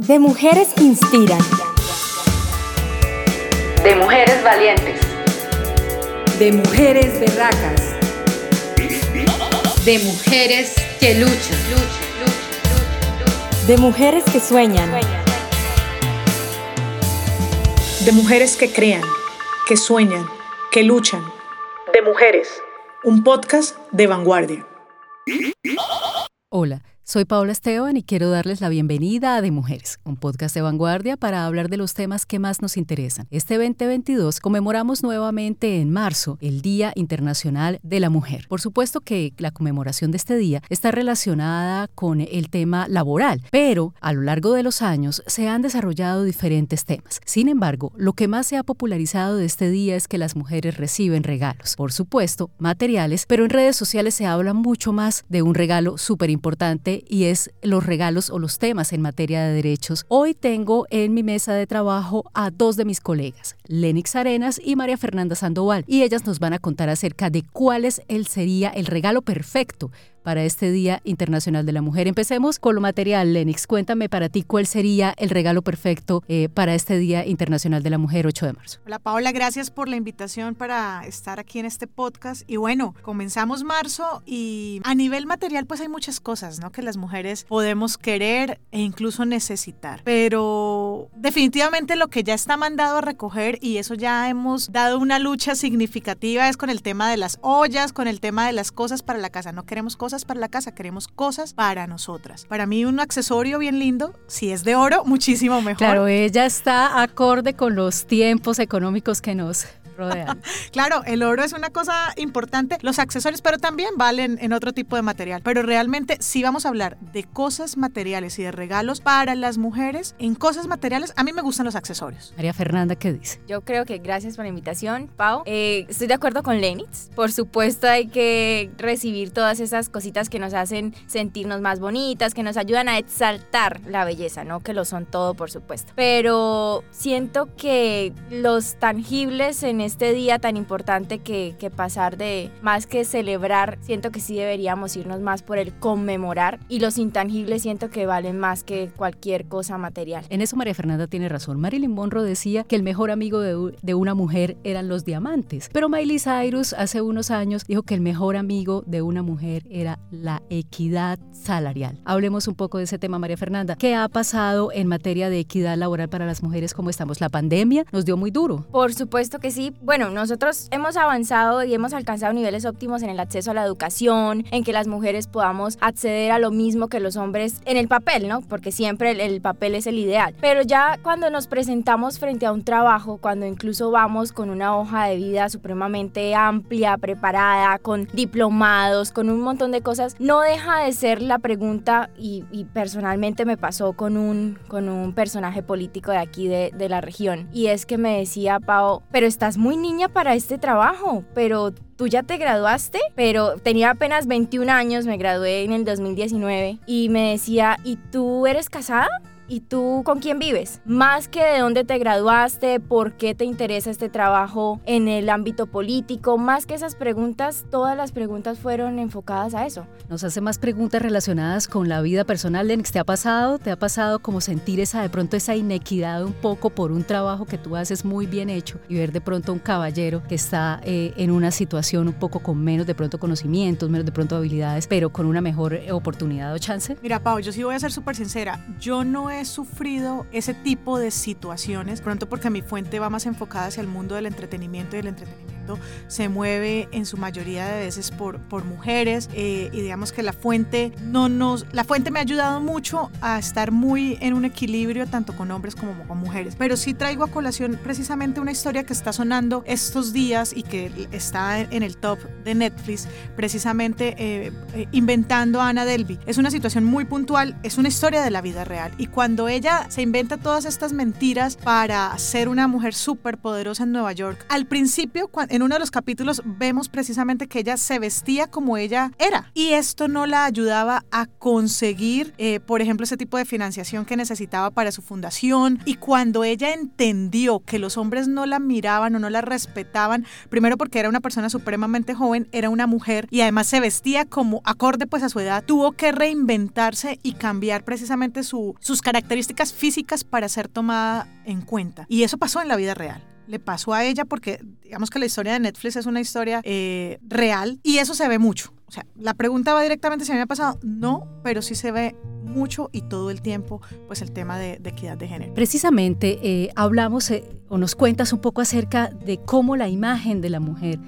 De mujeres que inspiran. De mujeres valientes. De mujeres berracas. De mujeres que luchan. De mujeres que sueñan. De mujeres que crean, que sueñan, que luchan. De mujeres. Un podcast de vanguardia. Hola. Soy Paola Esteban y quiero darles la bienvenida a De Mujeres, un podcast de vanguardia para hablar de los temas que más nos interesan. Este 2022 conmemoramos nuevamente en marzo el Día Internacional de la Mujer. Por supuesto que la conmemoración de este día está relacionada con el tema laboral, pero a lo largo de los años se han desarrollado diferentes temas. Sin embargo, lo que más se ha popularizado de este día es que las mujeres reciben regalos. Por supuesto, materiales, pero en redes sociales se habla mucho más de un regalo súper importante y es los regalos o los temas en materia de derechos. Hoy tengo en mi mesa de trabajo a dos de mis colegas, Lenix Arenas y María Fernanda Sandoval, y ellas nos van a contar acerca de cuál es el sería el regalo perfecto para este Día Internacional de la Mujer. Empecemos con lo material, Lenix. Cuéntame para ti cuál sería el regalo perfecto eh, para este Día Internacional de la Mujer, 8 de marzo. Hola Paola, gracias por la invitación para estar aquí en este podcast. Y bueno, comenzamos marzo y a nivel material pues hay muchas cosas, ¿no? Que las mujeres podemos querer e incluso necesitar. Pero definitivamente lo que ya está mandado a recoger y eso ya hemos dado una lucha significativa es con el tema de las ollas, con el tema de las cosas para la casa. No queremos cosas para la casa, queremos cosas para nosotras. Para mí un accesorio bien lindo, si es de oro, muchísimo mejor. Claro, ella está acorde con los tiempos económicos que nos claro, el oro es una cosa importante, los accesorios, pero también valen en otro tipo de material. Pero realmente, si vamos a hablar de cosas materiales y de regalos para las mujeres, en cosas materiales, a mí me gustan los accesorios. María Fernanda, ¿qué dice? Yo creo que gracias por la invitación, Pau. Eh, estoy de acuerdo con Lenitz. Por supuesto, hay que recibir todas esas cositas que nos hacen sentirnos más bonitas, que nos ayudan a exaltar la belleza, ¿no? Que lo son todo, por supuesto. Pero siento que los tangibles en este día tan importante que, pasar de más que celebrar, siento que sí deberíamos irnos más por el conmemorar y los intangibles siento que valen más que cualquier cosa material. En eso María Fernanda tiene razón. Marilyn Monroe decía que el mejor amigo de, de una mujer eran los diamantes, pero Miley Cyrus hace unos años dijo que el mejor amigo de una mujer era la equidad salarial. Hablemos un poco de ese tema, María Fernanda. ¿Qué ha pasado en materia de equidad laboral para las mujeres? ¿Cómo estamos? La pandemia nos dio muy duro. Por supuesto que sí, bueno, nosotros hemos avanzado y hemos alcanzado niveles óptimos en el acceso a la educación, en que las mujeres podamos acceder a lo mismo que los hombres en el papel, ¿no? Porque siempre el, papel es el ideal. Pero ya cuando nos presentamos frente a un trabajo, cuando incluso vamos con una hoja de vida supremamente amplia, preparada, con diplomados, con un montón de cosas, no deja de ser la pregunta, y, personalmente me pasó con un, con un personaje político de aquí de, de la región, y es que me decía, Pau, pero estás muy niña para este trabajo, pero tú ya te graduaste, pero tenía apenas 21 años, me gradué en el 2019 y me decía, ¿y tú eres casada? ¿Y tú con quién vives? Más que de dónde te graduaste, por qué te interesa este trabajo en el ámbito político, más que esas preguntas, todas las preguntas fueron enfocadas a eso. Nos hace más preguntas relacionadas con la vida personal. Lenix, ¿te ha pasado? ¿Te ha pasado como sentir esa de pronto esa inequidad un poco por un trabajo que tú haces muy bien hecho y ver de pronto un caballero que está eh, en una situación un poco con menos de pronto conocimientos, menos de pronto habilidades, pero con una mejor oportunidad o chance? Mira, Pau, yo sí voy a ser súper sincera. Yo no he he sufrido ese tipo de situaciones, pronto porque mi fuente va más enfocada hacia el mundo del entretenimiento y el entretenimiento se mueve en su mayoría de veces por, mujeres eh, y digamos que la fuente no nos, la fuente me ha ayudado mucho a estar muy en un equilibrio tanto con hombres como con mujeres. Pero sí traigo a colación precisamente una historia que está sonando estos días y que está en el top de Netflix, precisamente eh, eh, inventando a Ana Delby. Es una situación muy puntual, es una historia de la vida real y cuando cuando ella se inventa todas estas mentiras para ser una mujer súper poderosa en Nueva York, al principio, en uno de los capítulos vemos precisamente que ella se vestía como ella era y esto no la ayudaba a conseguir, eh, por ejemplo, ese tipo de financiación que necesitaba para su fundación y cuando ella entendió que los hombres no la miraban o no la respetaban, primero porque era una persona supremamente joven, era una mujer y además se vestía como acorde pues a su edad, tuvo que reinventarse y cambiar precisamente su, sus características físicas para ser tomada en cuenta. Y eso pasó en la vida real le pasó a ella porque digamos que la historia de Netflix es una historia eh, real y eso se ve mucho. O sea, la pregunta va directamente si me ha pasado. No, pero sí se ve mucho y todo el tiempo pues el tema de, equidad de género. Precisamente eh, hablamos eh, o nos cuentas un poco acerca de cómo la imagen de la mujer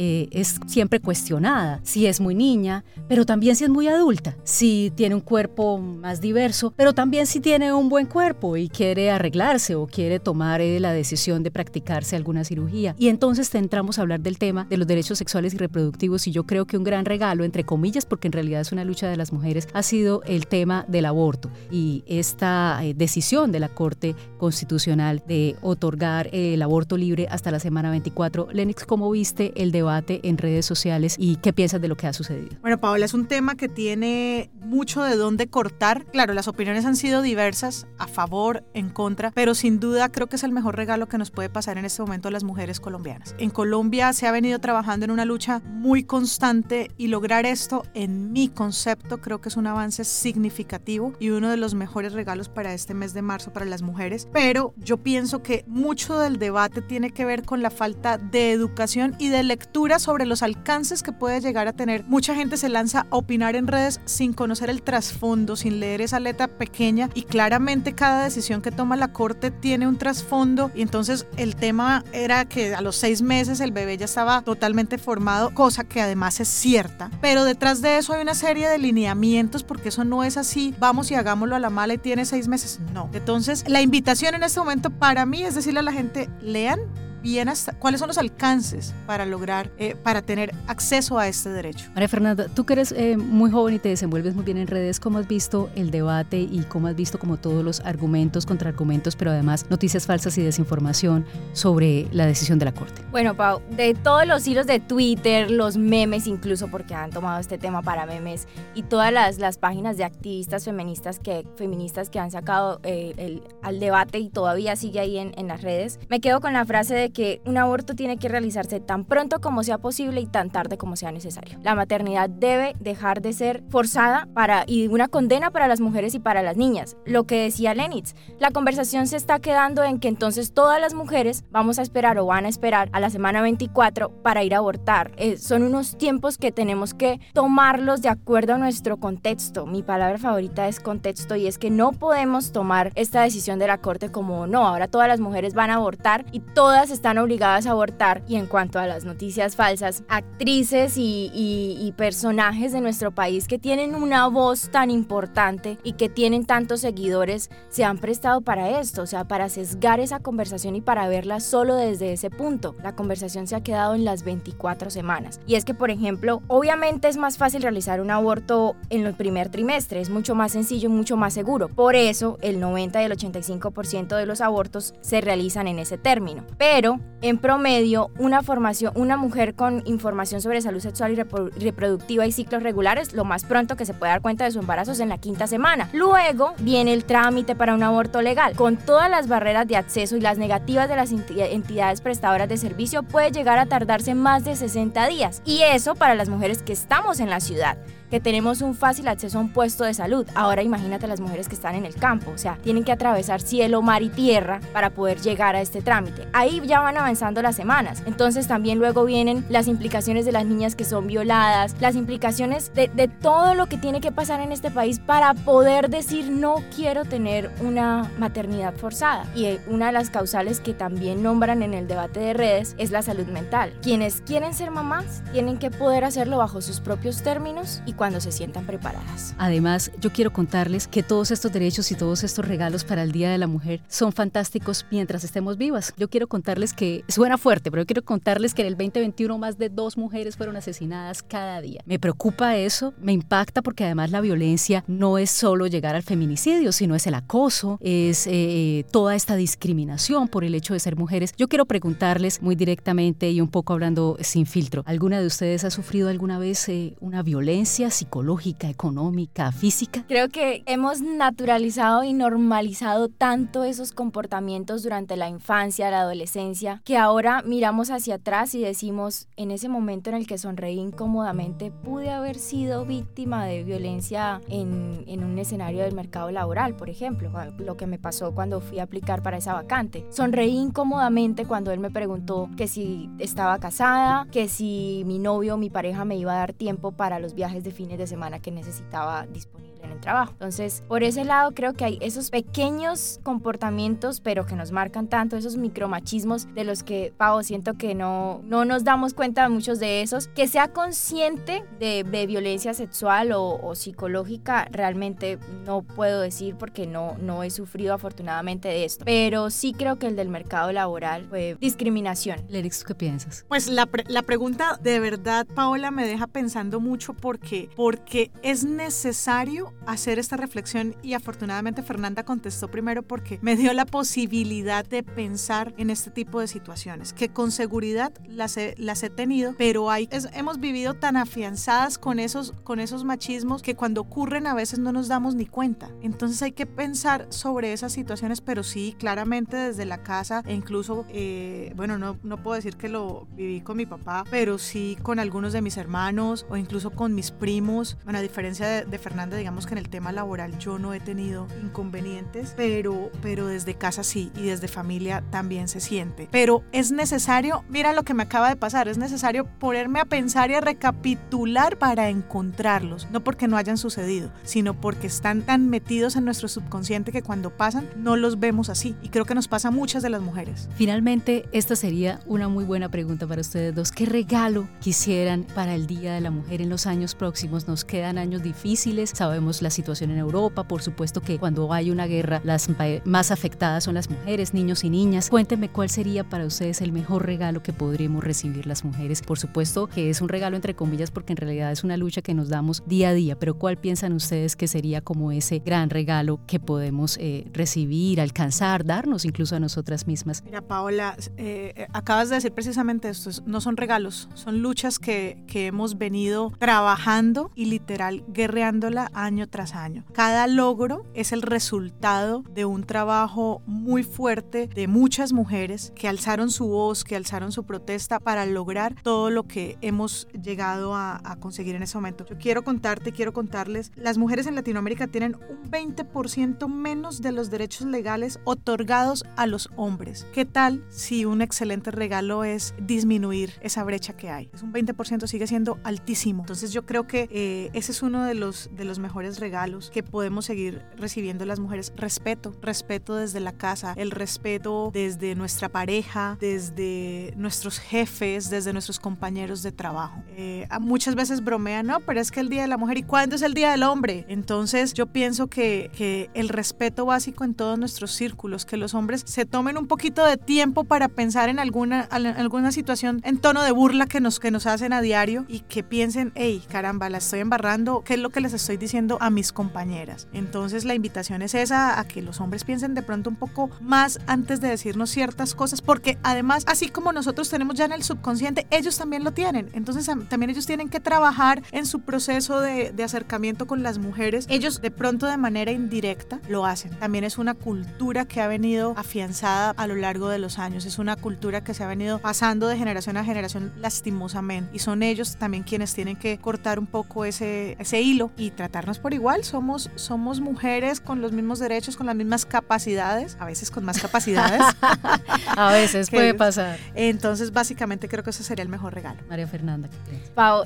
eh, es siempre cuestionada, si es muy niña, pero también si es muy adulta, si tiene un cuerpo más diverso, pero también si tiene un buen cuerpo y quiere arreglarse o quiere tomar eh, la decisión de practicarse alguna cirugía. Y entonces entramos a hablar del tema de los derechos sexuales y reproductivos y yo creo que un gran regalo, entre comillas, porque en realidad es una lucha de las mujeres, ha sido el tema del aborto y esta eh, decisión de la Corte Constitucional de otorgar el aborto libre hasta la semana 24. Lennox, ¿cómo viste el debate? En redes sociales y qué piensas de lo que ha sucedido. Bueno, Paola, es un tema que tiene mucho de dónde cortar. Claro, las opiniones han sido diversas, a favor, en contra, pero sin duda creo que es el mejor regalo que nos puede pasar en este momento a las mujeres colombianas. En Colombia se ha venido trabajando en una lucha muy constante y lograr esto, en mi concepto, creo que es un avance significativo y uno de los mejores regalos para este mes de marzo para las mujeres. Pero yo pienso que mucho del debate tiene que ver con la falta de educación y de lectura sobre los alcances que puede llegar a tener. Mucha gente se lanza a opinar en redes sin conocer el trasfondo, sin leer esa letra pequeña y claramente cada decisión que toma la corte tiene un trasfondo y entonces el tema era que a los seis meses el bebé ya estaba totalmente formado, cosa que además es cierta, pero detrás de eso hay una serie de lineamientos porque eso no es así, vamos y hagámoslo a la mala y tiene seis meses, no. Entonces la invitación en este momento para mí es decirle a la gente, lean, bien hasta cuáles son los alcances para lograr, eh, para tener acceso a este derecho. María Fernanda, tú que eres eh, muy joven y te desenvuelves muy bien en redes, ¿cómo has visto el debate y cómo has visto como todos los argumentos, contraargumentos, pero además noticias falsas y desinformación sobre la decisión de la Corte? Bueno, Pau, de todos los hilos de Twitter, los memes incluso, porque han tomado este tema para memes, y todas las, las páginas de activistas feministas que, feministas que han sacado eh, el, al debate y todavía sigue ahí en, en las redes, me quedo con la frase de que un aborto tiene que realizarse tan pronto como sea posible y tan tarde como sea necesario. La maternidad debe dejar de ser forzada para, y una condena para las mujeres y para las niñas. Lo que decía Lenitz, la conversación se está quedando en que entonces todas las mujeres vamos a esperar o van a esperar a la semana 24 para ir a abortar. Eh, son unos tiempos que tenemos que tomarlos de acuerdo a nuestro contexto. Mi palabra favorita es contexto y es que no podemos tomar esta decisión de la Corte como no, ahora todas las mujeres van a abortar y todas están obligadas a abortar. Y en cuanto a las noticias falsas, actrices y, personajes de nuestro país que tienen una voz tan importante y que tienen tantos seguidores se han prestado para esto, o sea, para sesgar esa conversación y para verla solo desde ese punto. La conversación se ha quedado en las 24 semanas. Y es que, por ejemplo, obviamente es más fácil realizar un aborto en el primer trimestre, es mucho más sencillo, mucho más seguro. Por eso, el 90 y el 85% de los abortos se realizan en ese término. Pero en promedio, una formación, una mujer con información sobre salud sexual y reproductiva y ciclos regulares, lo más pronto que se puede dar cuenta de su embarazo es en la quinta semana. Luego viene el trámite para un aborto legal. Con todas las barreras de acceso y las negativas de las entidades prestadoras de servicio, puede llegar a tardarse más de 60 días. Y eso para las mujeres que estamos en la ciudad que tenemos un fácil acceso a un puesto de salud. Ahora imagínate las mujeres que están en el campo, o sea, tienen que atravesar cielo, mar y tierra para poder llegar a este trámite. Ahí ya van avanzando las semanas. Entonces también luego vienen las implicaciones de las niñas que son violadas, las implicaciones de, todo lo que tiene que pasar en este país para poder decir no quiero tener una maternidad forzada. Y eh, una de las causales que también nombran en el debate de redes es la salud mental. Quienes quieren ser mamás tienen que poder hacerlo bajo sus propios términos y cuando se sientan preparadas. Además, yo quiero contarles que todos estos derechos y todos estos regalos para el Día de la Mujer son fantásticos mientras estemos vivas. Yo quiero contarles que suena fuerte, pero yo quiero contarles que en el 2021 más de dos mujeres fueron asesinadas cada día. Me preocupa eso, me impacta porque además la violencia no es solo llegar al feminicidio, sino es el acoso, es eh, toda esta discriminación por el hecho de ser mujeres. Yo quiero preguntarles muy directamente y un poco hablando sin filtro, ¿alguna de ustedes ha sufrido alguna vez eh, una violencia psicológica, económica, física? Creo que hemos naturalizado y normalizado tanto esos comportamientos durante la infancia, la adolescencia, que ahora miramos hacia atrás y decimos, en ese momento en el que sonreí incómodamente, pude haber sido víctima de violencia en, en un escenario del mercado laboral, por ejemplo, lo que me pasó cuando fui a aplicar para esa vacante. Sonreí incómodamente cuando él me preguntó que si estaba casada, que si mi novio o mi pareja me iba a dar tiempo para los viajes de fines de semana que necesitaba disponible en el trabajo. Entonces, por ese lado creo que hay esos pequeños comportamientos, pero que nos marcan tanto, esos micromachismos de los que, Pau, siento que no, no nos damos cuenta de muchos de esos. Que sea consciente de, de violencia sexual o, o, psicológica, realmente no puedo decir porque no, no he sufrido afortunadamente de esto. Pero sí creo que el del mercado laboral fue discriminación. Lerix, ¿qué piensas? Pues la, pre la pregunta de verdad, Paola, me deja pensando mucho porque, porque es necesario hacer esta reflexión y afortunadamente Fernanda contestó primero porque me dio la posibilidad de pensar en este tipo de situaciones, que con seguridad las he, las he tenido, pero hay, es, hemos vivido tan afianzadas con esos, con esos machismos que cuando ocurren a veces no nos damos ni cuenta. Entonces hay que pensar sobre esas situaciones, pero sí, claramente desde la casa e incluso, eh, bueno, no, no puedo decir que lo viví con mi papá, pero sí con algunos de mis hermanos o incluso con mis primos. Bueno, a diferencia de, de Fernanda, digamos que el tema laboral yo no he tenido inconvenientes, pero, pero desde casa sí y desde familia también se siente. Pero es necesario, mira lo que me acaba de pasar, es necesario ponerme a pensar y a recapitular para encontrarlos, no porque no hayan sucedido, sino porque están tan metidos en nuestro subconsciente que cuando pasan no los vemos así y creo que nos pasa a muchas de las mujeres. Finalmente, esta sería una muy buena pregunta para ustedes dos. ¿Qué regalo quisieran para el Día de la Mujer en los años próximos? Nos quedan años difíciles, sabemos la situación en Europa, por supuesto que cuando hay una guerra las más afectadas son las mujeres, niños y niñas. Cuéntenme cuál sería para ustedes el mejor regalo que podríamos recibir las mujeres. Por supuesto que es un regalo entre comillas porque en realidad es una lucha que nos damos día a día, pero ¿cuál piensan ustedes que sería como ese gran regalo que podemos eh, recibir, alcanzar, darnos incluso a nosotras mismas? Mira, Paola, eh, acabas de decir precisamente esto, no son regalos, son luchas que, que hemos venido trabajando y literal guerreándola año tras año. Cada logro es el resultado de un trabajo muy fuerte de muchas mujeres que alzaron su voz, que alzaron su protesta para lograr todo lo que hemos llegado a, a conseguir en ese momento. Yo quiero contarte, quiero contarles, las mujeres en Latinoamérica tienen un 20% menos de los derechos legales otorgados a los hombres. ¿Qué tal si un excelente regalo es disminuir esa brecha que hay? Es un 20%, sigue siendo altísimo. Entonces yo creo que eh, ese es uno de los, de los mejores regalos que podemos seguir recibiendo las mujeres. Respeto, respeto desde la casa, el respeto desde nuestra pareja, desde nuestros jefes, desde nuestros compañeros de trabajo. Eh, muchas veces bromean, no, pero es que el Día de la Mujer, ¿y cuándo es el Día del Hombre? Entonces yo pienso que, que el respeto básico en todos nuestros círculos, que los hombres se tomen un poquito de tiempo para pensar en alguna, alguna situación en tono de burla que nos, que nos hacen a diario y que piensen, hey, caramba, la estoy embarrando, ¿qué es lo que les estoy diciendo a mis compañeras? Entonces la invitación es esa, a que los hombres piensen de pronto un poco más antes de decirnos ciertas cosas, porque además, así como nosotros tenemos ya en el subconsciente, ellos también lo tienen. Entonces también ellos tienen que trabajar en su proceso de, de acercamiento con las mujeres. Ellos de pronto de manera indirecta lo hacen. También es una cultura que ha venido afianzada a lo largo de los años. Es una cultura que se ha venido pasando de generación a generación lastimosamente. Y son ellos también quienes tienen que cortar un poco ese, ese hilo y tratarnos por igual somos, somos mujeres con los mismos derechos, con las mismas capacidades, a veces con más capacidades. a veces puede pasar. Entonces, básicamente creo que ese sería el mejor regalo. María Fernanda, ¿qué piensas? Pau,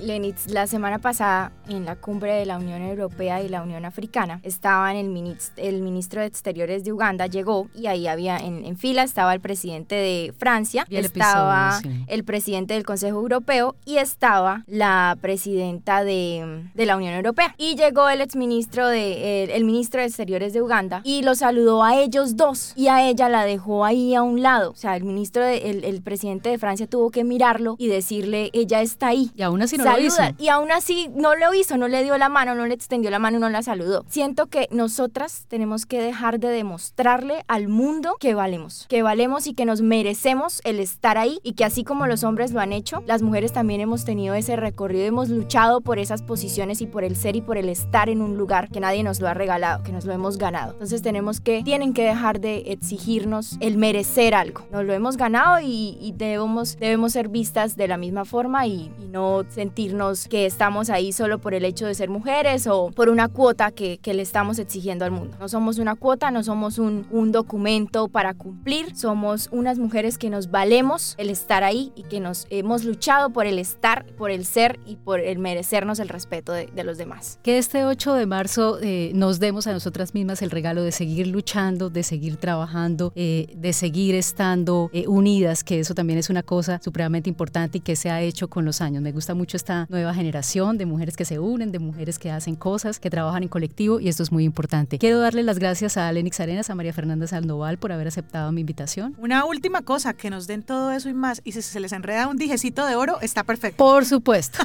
Lenitz, la semana pasada en la cumbre de la Unión Europea y la Unión Africana estaban el, ministro, el ministro de Exteriores de Uganda, llegó y ahí había en, fila estaba el presidente de Francia, estaba el presidente del Consejo Europeo y estaba la presidenta de, de la Unión Europea. Y llegó el exministro de, el, ministro de Exteriores de Uganda y lo saludó a ellos dos y a ella la dejó ahí a un lado. O sea, el ministro, de, el, presidente de Francia tuvo que mirarlo y decirle, ella está ahí. Y aún así no lo hizo. Y aún así no lo hizo, no le dio la mano, no le extendió la mano, no la saludó. Siento que nosotras tenemos que dejar de demostrarle al mundo que valemos, que valemos y que nos merecemos el estar ahí y que así como los hombres lo han hecho, las mujeres también hemos tenido ese recorrido, hemos luchado por esas posiciones y por el ser y por el estar en un lugar que nadie nos lo ha regalado, que nos lo hemos ganado. Entonces tenemos que, tienen que dejar de exigirnos el merecer algo. Nos lo hemos ganado y, debemos, debemos ser vistas de la misma forma y, no sentirnos que estamos ahí solo por el hecho de ser mujeres o por una cuota que, que le estamos exigiendo al mundo. No somos una cuota, no somos un, un documento para cumplir, somos unas mujeres que nos valemos el estar ahí y que nos hemos luchado por el estar, por el ser y por el merecernos el respeto de, de los demás. Que este 8 de marzo eh, nos demos a nosotras mismas el regalo de seguir luchando, de seguir trabajando, eh, de seguir estando eh, unidas, que eso también es una cosa supremamente importante y que se ha hecho con los años. Me gusta mucho esta nueva generación de mujeres que se unen, de mujeres que hacen cosas, que trabajan en colectivo y esto es muy importante. Quiero darle las gracias a Lenix Arenas, a María Fernanda Sandoval por haber aceptado mi invitación. Una última cosa, que nos den todo eso y más y si se les enreda un dijecito de oro, está perfecto. Por supuesto.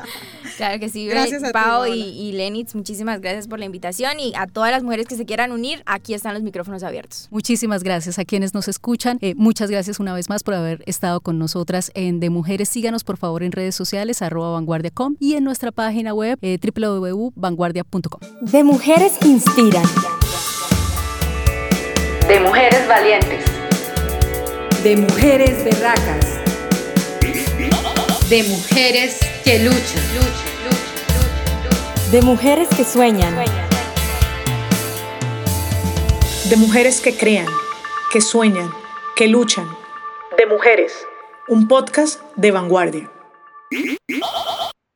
claro que sí. Gracias a Pau y, y Muchísimas gracias por la invitación y a todas las mujeres que se quieran unir, aquí están los micrófonos abiertos. Muchísimas gracias a quienes nos escuchan. Eh, muchas gracias una vez más por haber estado con nosotras en De Mujeres. Síganos por favor en redes sociales arroba vanguardia.com y en nuestra página web eh, www.vanguardia.com. De Mujeres que Inspiran. De Mujeres Valientes. De Mujeres Berracas. De Mujeres que luchan. De mujeres que sueñan. De mujeres que crean, que sueñan, que luchan. De mujeres. Un podcast de vanguardia.